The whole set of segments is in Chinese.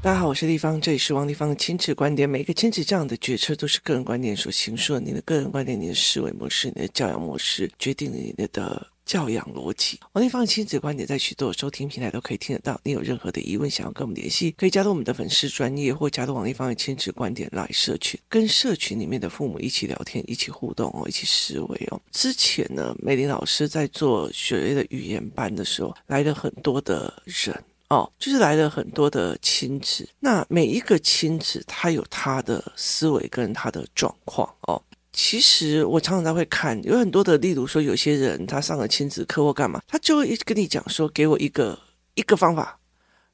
大家好，我是丽芳，这里是王立芳的亲子观点。每一个亲子这样的决策都是个人观点所形塑的。你的个人观点、你的思维模式、你的教养模式，决定了你的教养逻辑。王立芳的亲子观点在许多收听平台都可以听得到。你有任何的疑问，想要跟我们联系，可以加入我们的粉丝专业，或加入王立芳的亲子观点来社群，跟社群里面的父母一起聊天、一起互动哦，一起思维哦。之前呢，美玲老师在做学业的语言班的时候，来了很多的人。哦，就是来了很多的亲子，那每一个亲子他有他的思维跟他的状况哦。其实我常常在会看，有很多的，例如说有些人他上了亲子课或干嘛，他就会跟你讲说，给我一个一个方法，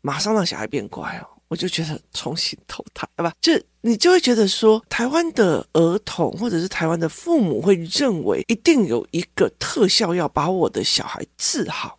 马上让小孩变乖哦。我就觉得重新投胎，对吧？就你就会觉得说，台湾的儿童或者是台湾的父母会认为，一定有一个特效药把我的小孩治好。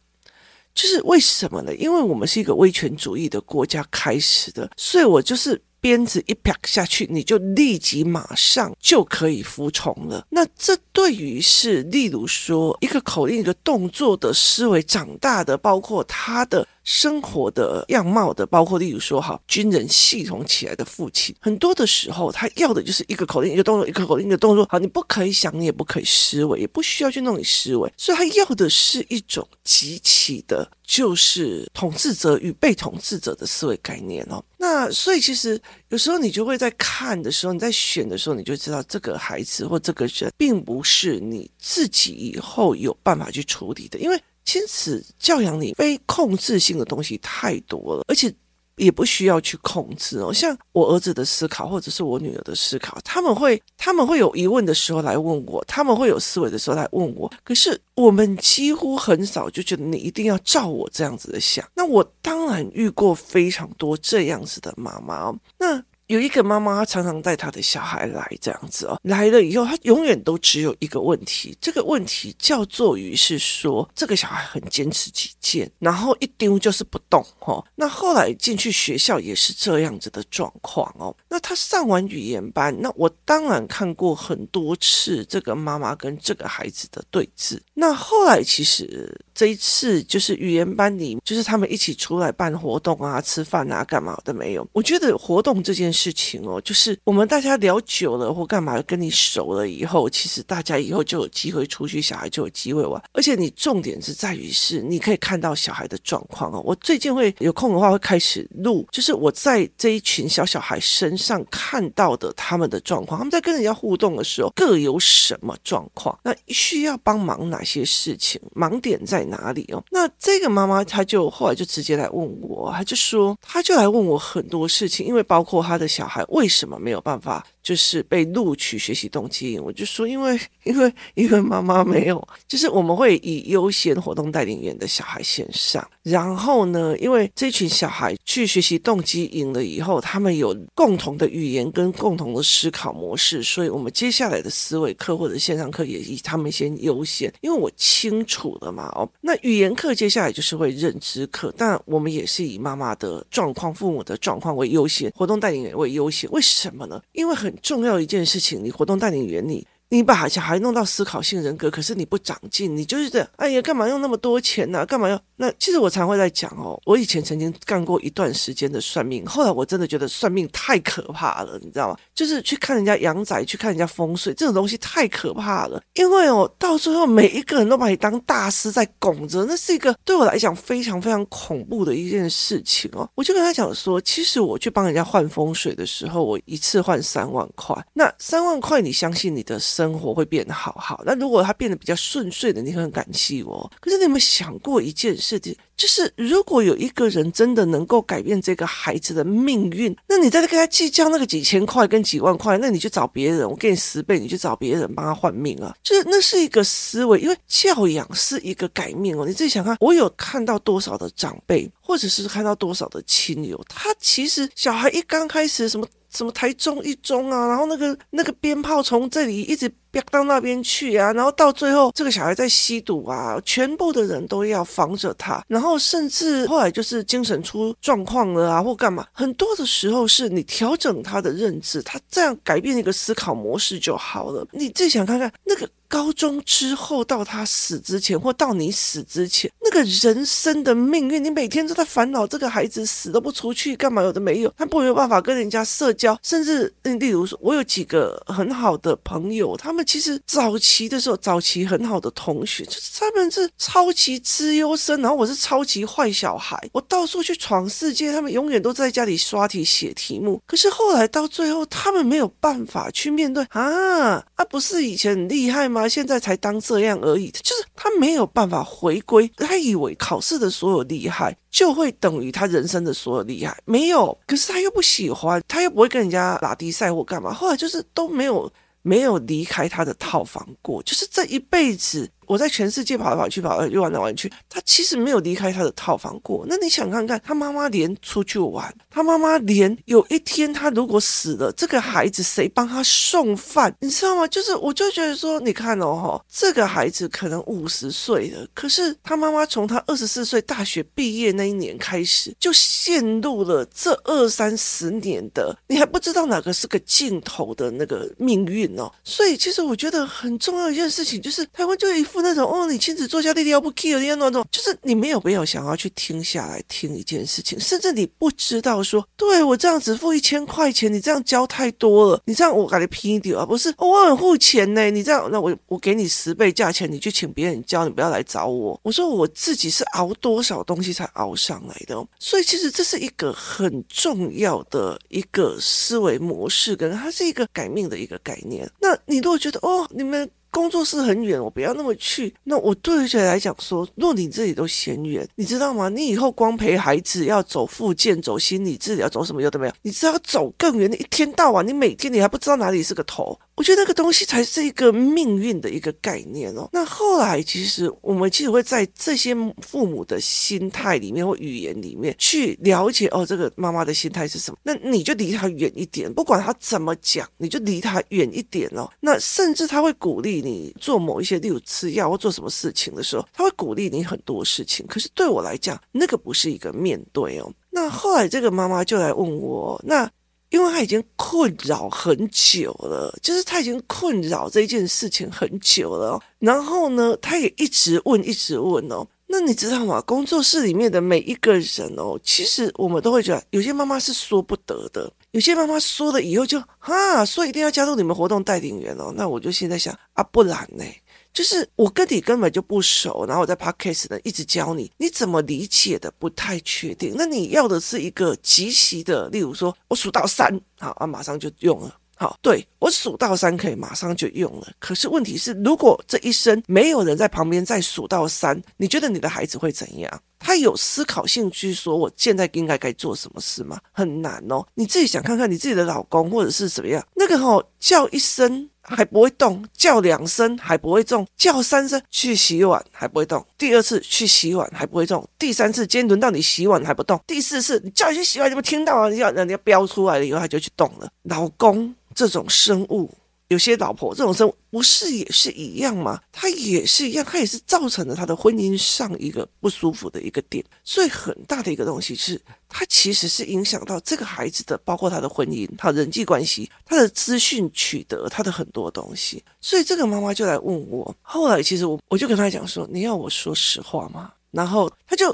就是为什么呢？因为我们是一个威权主义的国家开始的，所以我就是鞭子一啪下去，你就立即马上就可以服从了。那这对于是，例如说一个口令、一个动作的思维长大的，包括他的。生活的样貌的，包括例如说哈，军人系统起来的父亲，很多的时候他要的就是一个口令，一个动作，一个口令，一个动作。好，你不可以想，你也不可以思维，也不需要去弄你思维，所以他要的是一种极其的，就是统治者与被统治者的思维概念哦。那所以其实有时候你就会在看的时候，你在选的时候，你就知道这个孩子或这个人，并不是你自己以后有办法去处理的，因为。亲子教养里非控制性的东西太多了，而且也不需要去控制哦。像我儿子的思考，或者是我女儿的思考，他们会他们会有疑问的时候来问我，他们会有思维的时候来问我。可是我们几乎很少就觉得你一定要照我这样子的想。那我当然遇过非常多这样子的妈妈哦。那。有一个妈妈，她常常带她的小孩来这样子哦，来了以后，她永远都只有一个问题，这个问题叫做于是说，这个小孩很坚持己见，然后一丢就是不动哦。那后来进去学校也是这样子的状况哦。那他上完语言班，那我当然看过很多次这个妈妈跟这个孩子的对峙。那后来其实这一次就是语言班里，就是他们一起出来办活动啊、吃饭啊、干嘛的没有？我觉得活动这件事情哦，就是我们大家聊久了或干嘛，跟你熟了以后，其实大家以后就有机会出去，小孩就有机会玩。而且你重点是在于是，你可以看到小孩的状况哦。我最近会有空的话，会开始录，就是我在这一群小小孩身上看到的他们的状况，他们在跟人家互动的时候各有什么状况，那需要帮忙哪些事情，盲点在哪里哦？那这个妈妈她就后来就直接来问我，她就说，她就来问我很多事情，因为包括她的。小孩为什么没有办法？就是被录取学习动机营，我就说，因为因为因为妈妈没有，就是我们会以优先活动带领员的小孩先上，然后呢，因为这群小孩去学习动机营了以后，他们有共同的语言跟共同的思考模式，所以我们接下来的思维课或者线上课也以他们先优先，因为我清楚了嘛，哦，那语言课接下来就是会认知课，但我们也是以妈妈的状况、父母的状况为优先，活动带领员为优先，为什么呢？因为很。重要一件事情，你活动带领原理你把小孩弄到思考性人格，可是你不长进，你就是这样，哎呀，干嘛用那么多钱呢、干嘛要？那其实我常会在讲哦，我以前曾经干过一段时间的算命，后来我真的觉得算命太可怕了，你知道吗？就是去看人家阳宅，去看人家风水，这种东西太可怕了。因为哦，到最后每一个人都把你当大师在拱着，那是一个对我来讲非常非常恐怖的一件事情哦。我就跟他讲说，其实我去帮人家换风水的时候，我一次换三万块，那三万块你相信你的生活会变得好好？那如果他变得比较顺遂的，你很感激我。可是你有没有想过一件事？情，就是如果有一个人真的能够改变这个孩子的命运，那你在这跟他计较那个几千块跟几万块，那你就找别人，我给你十倍，你就找别人帮他换命啊！就是那是一个思维，因为教养是一个改命哦。你自己想看，我有看到多少的长辈，或者是看到多少的亲友，他其实小孩一刚开始什么什么台中一中啊，然后那个那个鞭炮从这里一直。到那边去啊，然后到最后，这个小孩在吸毒啊，全部的人都要防着他，然后甚至后来就是精神出状况了啊，或干嘛。很多的时候是你调整他的认知，他这样改变一个思考模式就好了。你自己想看看那个高中之后到他死之前，或到你死之前，那个人生的命运，你每天都在烦恼这个孩子死都不出去干嘛？有的没有，他不没有办法跟人家社交，甚至例如说，我有几个很好的朋友，他们其实早期的时候，早期很好的同学，就是他们是超级资优生，然后我是超级坏小孩，我到处去闯世界，他们永远都在家里刷题写题目。可是后来到最后，他们没有办法去面对啊啊，不是以前很厉害吗？现在才当这样而已，就是他没有办法回归。他以为考试的所有厉害就会等于他人生的所有厉害，没有。可是他又不喜欢，他又不会跟人家拉低赛或干嘛。后来就是都没有没有离开他的套房过，就是这一辈子。我在全世界跑来跑去，跑来又玩来玩去。他其实没有离开他的套房过。那你想看看，他妈妈连出去玩，他妈妈连有一天他如果死了，这个孩子谁帮他送饭？你知道吗？就是我就觉得说，你看哦，这个孩子可能五十岁了，可是他妈妈从他二十四岁大学毕业那一年开始，就陷入了这二三十年的，你还不知道哪个是个尽头的那个命运哦。所以其实我觉得很重要一件事情就是，台湾就一。那种哦，你亲子做家弟弟要不 care 的那种，就是你没有必要想要去听下来听一件事情，甚至你不知道说，对我这样子付一千块钱，你这样教太多了，你这样我感觉拼一点啊，不是、哦、我很付钱呢，你这样那我我给你十倍价钱，你去请别人教，你不要来找我。我说我自己是熬多少东西才熬上来的，所以其实这是一个很重要的一个思维模式，跟它是一个改命的一个概念。那你如果觉得哦，你们。工作室很远，我不要那么去。那我对于来讲说，若你自己都嫌远，你知道吗？你以后光陪孩子要走复健、走心理治疗、走什么有的没有？你只要走更远，你一天到晚，你每天你还不知道哪里是个头。我觉得那个东西才是一个命运的一个概念哦。那后来其实我们其实会在这些父母的心态里面或语言里面去了解哦，这个妈妈的心态是什么？那你就离他远一点，不管他怎么讲，你就离他远一点哦。那甚至他会鼓励你做某一些，例如吃药或做什么事情的时候，他会鼓励你很多事情。可是对我来讲，那个不是一个面对哦。那后来这个妈妈就来问我，那。因为她已经困扰很久了，就是她已经困扰这件事情很久了。然后呢，她也一直问，一直问哦。那你知道吗？工作室里面的每一个人哦，其实我们都会觉得，有些妈妈是说不得的，有些妈妈说了以后就哈，说一定要加入你们活动带领员哦。那我就现在想啊，不然呢？就是我跟你根本就不熟，然后我在 Podcast 呢一直教你，你怎么理解的不太确定。那你要的是一个极其的，例如说我数到三，好啊，马上就用了。好，对，我数到三可以马上就用了。可是问题是，如果这一生没有人在旁边再数到三，你觉得你的孩子会怎样？他有思考性去说我现在应该该做什么事吗？很难哦。你自己想看看你自己的老公或者是怎么样，那个吼叫一声。还不会动，叫两声还不会动，叫三声去洗碗还不会动，第二次去洗碗还不会动，第三次今天轮到你洗碗还不动，第四次你叫你去洗碗，你不听到啊？你要人家飙出来了以后，他就去动了。老公这种生物。有些老婆这种生物不是也是一样吗？他也是一样，他也是造成了他的婚姻上一个不舒服的一个点。所以很大的一个东西是，他其实是影响到这个孩子的，包括他的婚姻、他人际关系、他的资讯取得、他的很多东西。所以这个妈妈就来问我，后来其实我我就跟他讲说：“你要我说实话吗？”然后他就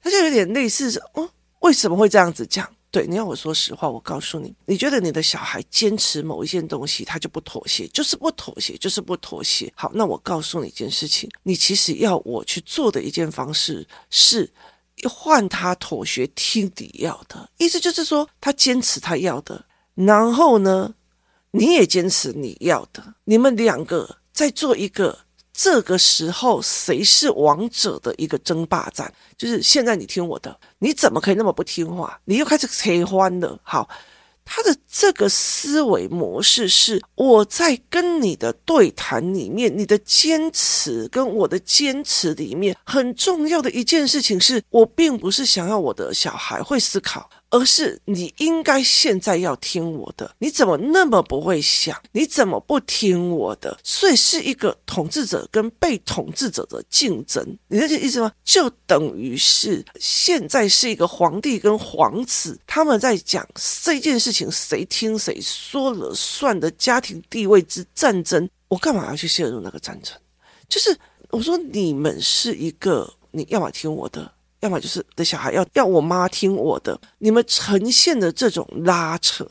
他就有点类似说：“哦，为什么会这样子讲？”对，你要我说实话，我告诉你，你觉得你的小孩坚持某一件东西，他就不妥协，就是不妥协，就是不妥协。好，那我告诉你一件事情，你其实要我去做的一件方式是换他妥协，听你要的，意思就是说他坚持他要的，然后呢，你也坚持你要的，你们两个在做一个。这个时候谁是王者的一个争霸战？就是现在你听我的，你怎么可以那么不听话？你又开始扯欢了。好，他的这个思维模式是我在跟你的对谈里面，你的坚持跟我的坚持里面很重要的一件事情是，我并不是想要我的小孩会思考。而是你应该现在要听我的，你怎么那么不会想？你怎么不听我的？所以是一个统治者跟被统治者的竞争，你理解意思吗？就等于是现在是一个皇帝跟皇子，他们在讲这件事情谁听谁说了算的家庭地位之战争。我干嘛要去陷入那个战争？就是我说你们是一个，你要么听我的，要么就是的小孩要要我妈听我的，你们呈现的这种拉扯。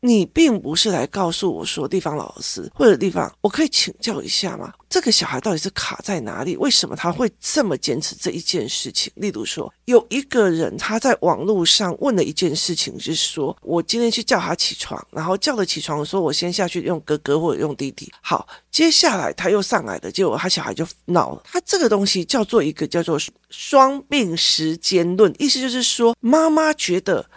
你并不是来告诉我说，地方老师或者地方，我可以请教一下吗？这个小孩到底是卡在哪里？为什么他会这么坚持这一件事情？例如说，有一个人他在网络上问了一件事情，就是说我今天去叫他起床，然后叫了起床，说我先下去用哥哥或者用弟弟。好，接下来他又上来的，结果他小孩就闹了。他这个东西叫做一个叫做双病时间论，意思就是说，妈妈觉得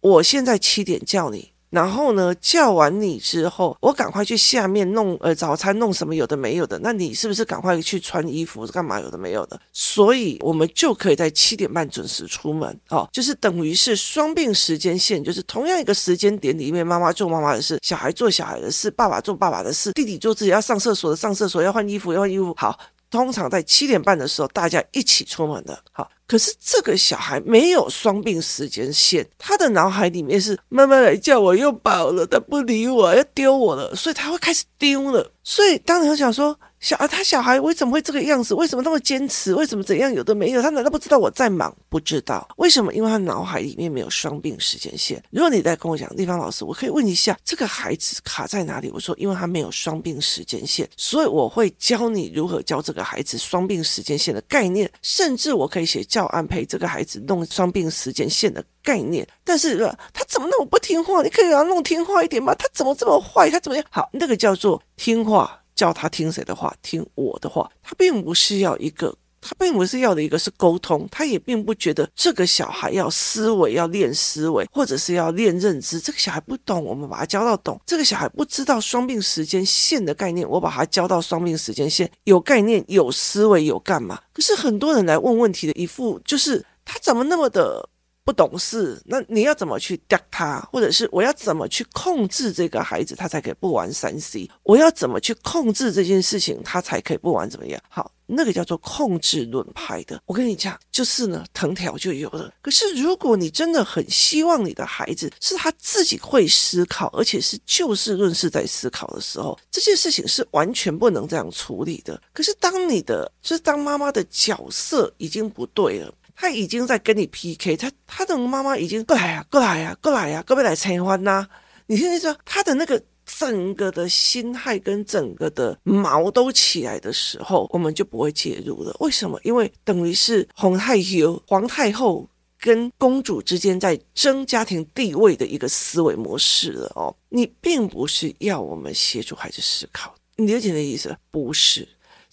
我现在七点叫你。然后呢，叫完你之后，我赶快去下面弄呃早餐，弄什么有的没有的。那你是不是赶快去穿衣服干嘛有的没有的？所以我们就可以在七点半准时出门哦，就是等于是双并时间线，就是同样一个时间点里面，妈妈做妈妈的事，小孩做小孩的事，爸爸做爸爸的事，弟弟做自己要上厕所的上厕所，要换衣服要换衣服。好，通常在七点半的时候，大家一起出门的。好。可是这个小孩没有双并时间线，他的脑海里面是妈妈来叫我又饱了，他不理我，要丢我了，所以他会开始丢了。所以当你想说。小啊，他小孩为什么会这个样子？为什么那么坚持？为什么怎样？有的没有，他难道不知道我在忙？不知道为什么？因为他脑海里面没有双并时间线。如果你在跟我讲，地方老师，我可以问一下，这个孩子卡在哪里？我说，因为他没有双并时间线，所以我会教你如何教这个孩子双并时间线的概念，甚至我可以写教案陪这个孩子弄双并时间线的概念。但是他怎么那么不听话？你可以让他弄听话一点吗？他怎么这么坏？他怎么样？好，那个叫做听话。叫他听谁的话？听我的话。他并不是要一个，他并不是要的一个是沟通，他也并不觉得这个小孩要思维，要练思维，或者是要练认知。这个小孩不懂，我们把他教到懂。这个小孩不知道双并时间线的概念，我把他教到双并时间线，有概念，有思维，有干嘛？可是很多人来问问题的一副就是他怎么那么的。不懂事，那你要怎么去钓他？或者是我要怎么去控制这个孩子，他才可以不玩三 C？我要怎么去控制这件事情，他才可以不玩怎么样？好，那个叫做控制论派的。我跟你讲，就是呢，藤条就有了。可是如果你真的很希望你的孩子是他自己会思考，而且是就事论事在思考的时候，这件事情是完全不能这样处理的。可是当你的就是当妈妈的角色已经不对了。他已经在跟你 PK，他他的妈妈已经过来呀、啊，过来呀、啊，过来呀、啊，各位来参欢呐！你现在说他的那个整个的心态跟整个的毛都起来的时候，我们就不会介入了。为什么？因为等于是皇太后、皇太后跟公主之间在争家庭地位的一个思维模式了哦。你并不是要我们协助孩子思考，你理解的意思？不是。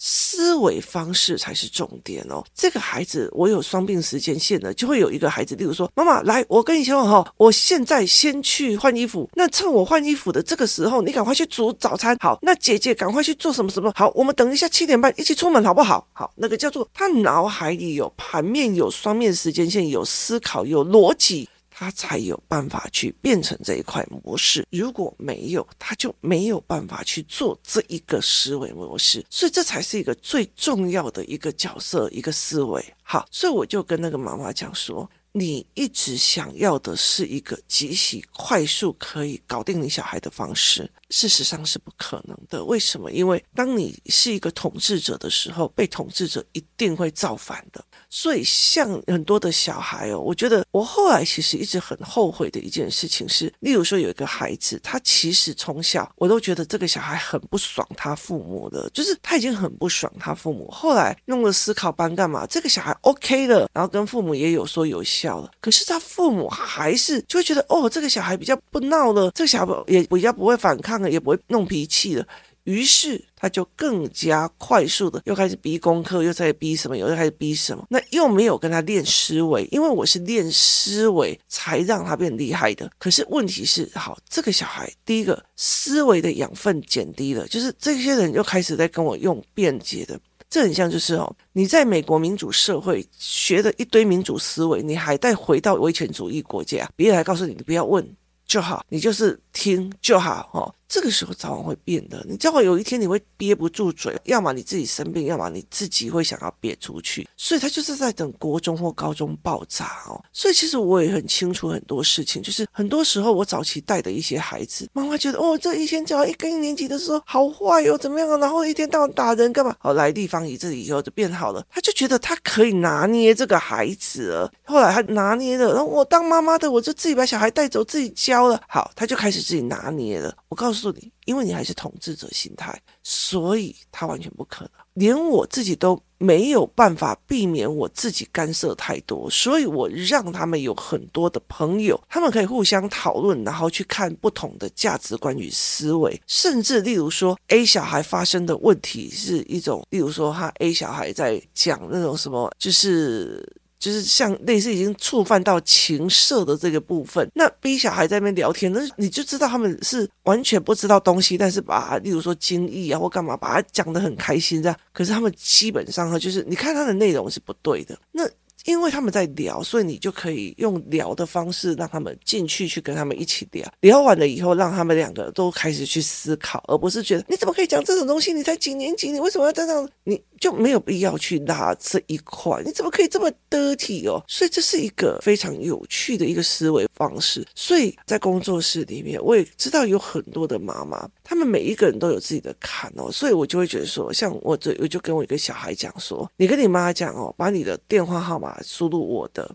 思维方式才是重点哦。这个孩子，我有双并时间线的，就会有一个孩子，例如说，妈妈来，我跟你说哈，我现在先去换衣服。那趁我换衣服的这个时候，你赶快去煮早餐。好，那姐姐赶快去做什么什么。好，我们等一下七点半一起出门，好不好？好，那个叫做他脑海里有盘面，有双面时间线，有思考，有逻辑。他才有办法去变成这一块模式，如果没有，他就没有办法去做这一个思维模式，所以这才是一个最重要的一个角色，一个思维。好，所以我就跟那个妈妈讲说。你一直想要的是一个极其快速可以搞定你小孩的方式，事实上是不可能的。为什么？因为当你是一个统治者的时候，被统治者一定会造反的。所以，像很多的小孩哦，我觉得我后来其实一直很后悔的一件事情是，例如说有一个孩子，他其实从小我都觉得这个小孩很不爽他父母的，就是他已经很不爽他父母。后来用了思考班干嘛？这个小孩 OK 了，然后跟父母也有说有笑。可是他父母还是就会觉得，哦，这个小孩比较不闹了，这个小孩也比较不会反抗了，也不会弄脾气了。于是他就更加快速的又开始逼功课，又在逼什么，又开始逼什么。那又没有跟他练思维，因为我是练思维才让他变厉害的。可是问题是，好，这个小孩第一个思维的养分减低了，就是这些人又开始在跟我用辩解的。这很像，就是哦，你在美国民主社会学的一堆民主思维，你还带回到威权主义国家，别人还告诉你，你不要问就好，你就是听就好哦。这个时候早晚会变的。你早晚有一天你会憋不住嘴，要么你自己生病，要么你自己会想要憋出去。所以他就是在等国中或高中爆炸哦。所以其实我也很清楚很多事情，就是很多时候我早期带的一些孩子，妈妈觉得哦，这以前教一跟一年级的时候好坏哟、哦，怎么样啊？然后一天到晚打人干嘛？好，来地方一这里以后就变好了，他就觉得他可以拿捏这个孩子了。后来他拿捏了，然后我当妈妈的，我就自己把小孩带走，自己教了。好，他就开始自己拿捏了。我告诉你，因为你还是统治者心态，所以他完全不可能。连我自己都没有办法避免我自己干涉太多，所以我让他们有很多的朋友，他们可以互相讨论，然后去看不同的价值观与思维，甚至例如说 A 小孩发生的问题是一种，例如说他 A 小孩在讲那种什么，就是。就是像类似已经触犯到情色的这个部分，那逼小孩在那边聊天，那你就知道他们是完全不知道东西，但是把例如说精益啊或干嘛，把它讲得很开心这样，可是他们基本上哈，就是你看他的内容是不对的，那。因为他们在聊，所以你就可以用聊的方式让他们进去，去跟他们一起聊。聊完了以后，让他们两个都开始去思考，而不是觉得你怎么可以讲这种东西？你才几年级？你为什么要这样？你就没有必要去拉这一块。你怎么可以这么得体哦？所以这是一个非常有趣的一个思维方式。所以在工作室里面，我也知道有很多的妈妈，他们每一个人都有自己的坎哦，所以我就会觉得说，像我这我就跟我一个小孩讲说，你跟你妈讲哦，把你的电话号码。输入我的，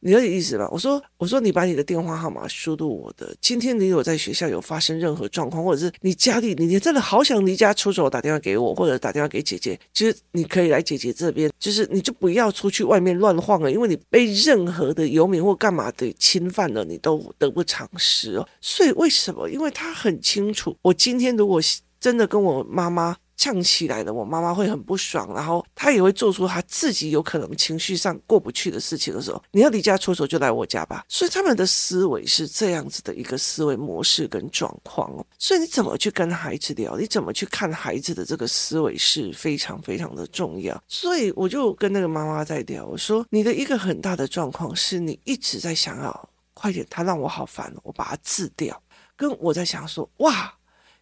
你有点意思吧？我说，我说你把你的电话号码输入我的。今天你有在学校有发生任何状况，或者是你家里你真的好想离家出走，打电话给我，或者打电话给姐姐，其实你可以来姐姐这边，就是你就不要出去外面乱晃了，因为你被任何的游民或干嘛的侵犯了，你都得不偿失哦。所以为什么？因为他很清楚，我今天如果真的跟我妈妈。呛起来了，我妈妈会很不爽，然后她也会做出她自己有可能情绪上过不去的事情的时候，你要离家出走就来我家吧。所以他们的思维是这样子的一个思维模式跟状况哦。所以你怎么去跟孩子聊，你怎么去看孩子的这个思维是非常非常的重要。所以我就跟那个妈妈在聊，我说你的一个很大的状况是你一直在想要快点，他让我好烦，我把它治掉。跟我在想说哇。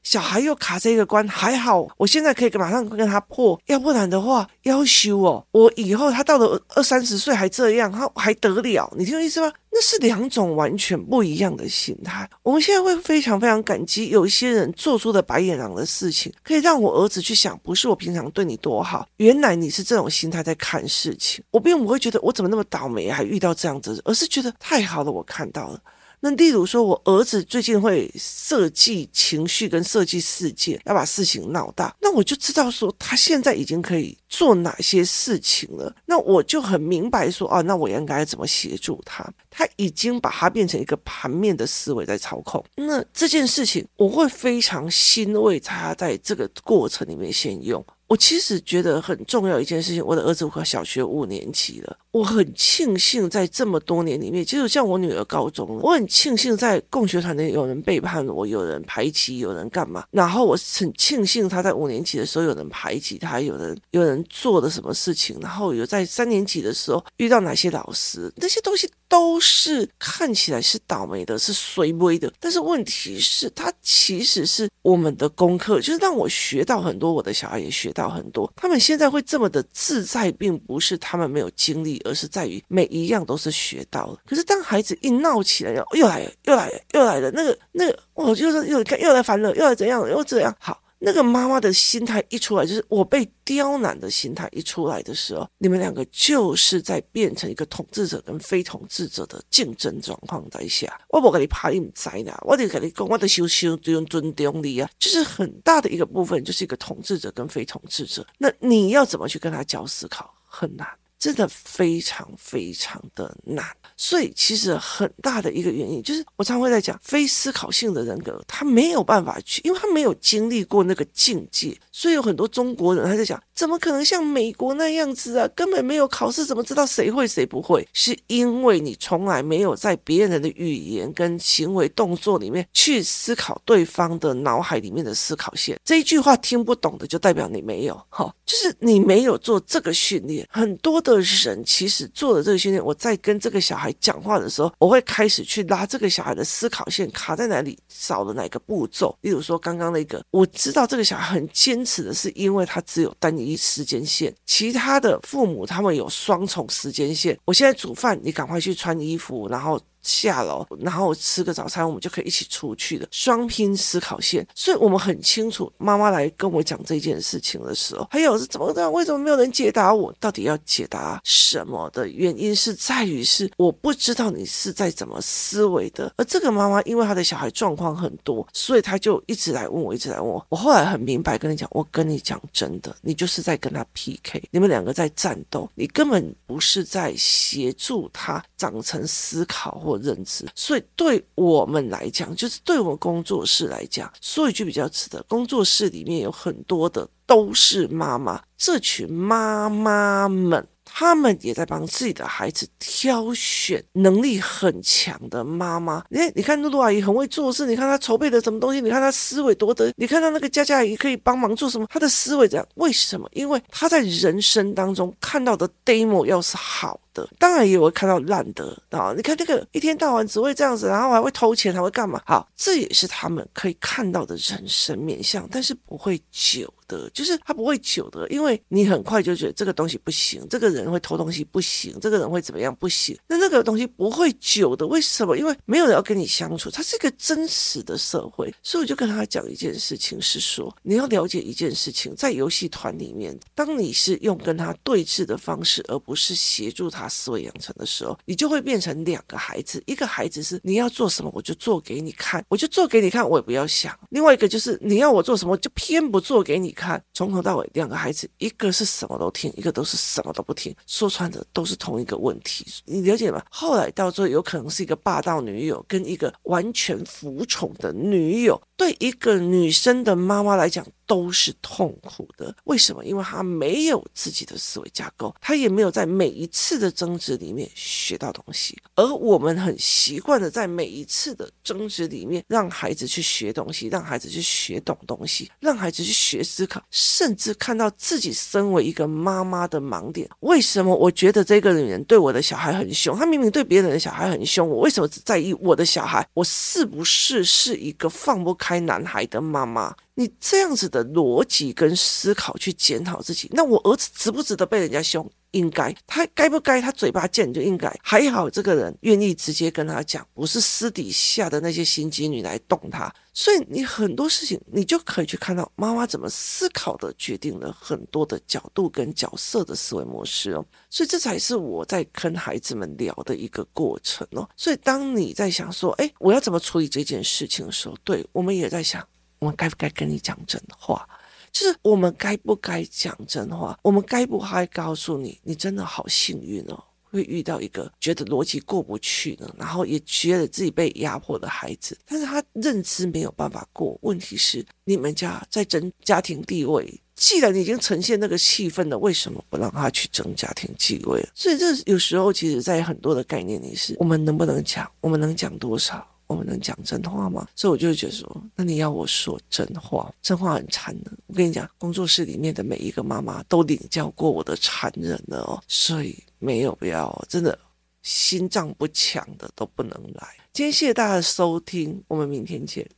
小孩又卡这个关，还好，我现在可以马上跟他破，要不然的话，要修哦，我以后他到了二三十岁还这样，他还得了？你听我意思吗？那是两种完全不一样的心态。我们现在会非常非常感激，有一些人做出的白眼狼的事情，可以让我儿子去想，不是我平常对你多好，原来你是这种心态在看事情。我并不会觉得我怎么那么倒霉，还遇到这样子，而是觉得太好了，我看到了。那例如说，我儿子最近会设计情绪跟设计事件，要把事情闹大，那我就知道说他现在已经可以做哪些事情了。那我就很明白说，哦，那我应该怎么协助他？他已经把它变成一个盘面的思维在操控。那这件事情，我会非常欣慰他在这个过程里面先用。我其实觉得很重要一件事情，我的儿子快小学五年级了，我很庆幸在这么多年里面，其实像我女儿高中，我很庆幸在共学团里有人背叛我，有人排挤，有人干嘛，然后我很庆幸她在五年级的时候有人排挤她，有人有人做了什么事情，然后有在三年级的时候遇到哪些老师，那些东西都是看起来是倒霉的，是衰微的，但是问题是，它其实是我们的功课，就是让我学到很多，我的小孩也学到。很多，他们现在会这么的自在，并不是他们没有经历，而是在于每一样都是学到了。可是当孩子一闹起来，又来了，又来了，又来了，那个那个，我就是又看又来烦了，又来怎样，又怎样，好。那个妈妈的心态一出来，就是我被刁难的心态一出来的时候，你们两个就是在变成一个统治者跟非统治者的竞争状况在下。我不跟你怕你们灾难，我得跟你讲，我得修修就用尊重你啊，就是很大的一个部分，就是一个统治者跟非统治者。那你要怎么去跟他教思考，很难。真的非常非常的难，所以其实很大的一个原因就是，我常会在讲非思考性的人格，他没有办法去，因为他没有经历过那个境界，所以有很多中国人他在讲，怎么可能像美国那样子啊？根本没有考试，怎么知道谁会谁不会？是因为你从来没有在别人的语言跟行为动作里面去思考对方的脑海里面的思考线。这一句话听不懂的，就代表你没有，哈，就是你没有做这个训练，很多的。的人其实做的这个训练，我在跟这个小孩讲话的时候，我会开始去拉这个小孩的思考线卡在哪里，少了哪个步骤。例如说刚刚那个，我知道这个小孩很坚持的是，因为他只有单一时间线，其他的父母他们有双重时间线。我现在煮饭，你赶快去穿衣服，然后。下楼，然后吃个早餐，我们就可以一起出去的双拼思考线。所以我们很清楚，妈妈来跟我讲这件事情的时候，还有是怎么这样？为什么没有人解答我？到底要解答什么的原因是在于是我不知道你是在怎么思维的。而这个妈妈因为她的小孩状况很多，所以她就一直来问我，一直来问我。我后来很明白跟你讲，我跟你讲真的，你就是在跟他 PK，你们两个在战斗，你根本不是在协助他长成思考或认知，所以对我们来讲，就是对我们工作室来讲，说一句比较直的，工作室里面有很多的都是妈妈，这群妈妈们。他们也在帮自己的孩子挑选能力很强的妈妈。你看，你看露露阿姨很会做事，你看她筹备的什么东西，你看她思维多得，你看她那个佳佳阿姨可以帮忙做什么，她的思维这样，为什么？因为她在人生当中看到的 demo 要是好的，当然也会看到烂的啊。你看那个一天到晚只会这样子，然后还会偷钱，还会干嘛？好，这也是他们可以看到的人生面相，但是不会久。的就是他不会久的，因为你很快就觉得这个东西不行，这个人会偷东西不行，这个人会怎么样不行。那那个东西不会久的，为什么？因为没有人要跟你相处，它是一个真实的社会。所以我就跟他讲一件事情，是说你要了解一件事情，在游戏团里面，当你是用跟他对峙的方式，而不是协助他思维养成的时候，你就会变成两个孩子。一个孩子是你要做什么，我就做给你看，我就做给你看，我也不要想。另外一个就是你要我做什么，就偏不做给你。看，从头到尾，两个孩子，一个是什么都听，一个都是什么都不听。说穿的都是同一个问题，你了解吗？后来到最后，有可能是一个霸道女友跟一个完全服从的女友。对一个女生的妈妈来讲，都是痛苦的。为什么？因为他没有自己的思维架构，他也没有在每一次的争执里面学到东西。而我们很习惯的在每一次的争执里面，让孩子去学东西，让孩子去学懂东西，让孩子去学思考，甚至看到自己身为一个妈妈的盲点。为什么我觉得这个女人对我的小孩很凶？她明明对别人的小孩很凶，我为什么只在意我的小孩？我是不是是一个放不？开男孩的妈妈，你这样子的逻辑跟思考去检讨自己，那我儿子值不值得被人家凶？应该，他该不该？他嘴巴贱就应该。还好这个人愿意直接跟他讲，不是私底下的那些心机女来动他。所以你很多事情，你就可以去看到妈妈怎么思考的，决定了很多的角度跟角色的思维模式哦。所以这才是我在跟孩子们聊的一个过程哦。所以当你在想说，哎，我要怎么处理这件事情的时候，对，我们也在想。我们该不该跟你讲真话？就是我们该不该讲真话？我们该不该告诉你，你真的好幸运哦，会遇到一个觉得逻辑过不去呢，然后也觉得自己被压迫的孩子，但是他认知没有办法过。问题是，你们家在争家庭地位，既然已经呈现那个气氛了，为什么不让他去争家庭地位？所以这有时候，其实在很多的概念里是，我们能不能讲？我们能讲多少？我们能讲真话吗？所以我就觉得说，那你要我说真话，真话很残忍。我跟你讲，工作室里面的每一个妈妈都领教过我的残忍了哦，所以没有必要，真的心脏不强的都不能来。今天谢谢大家的收听，我们明天见。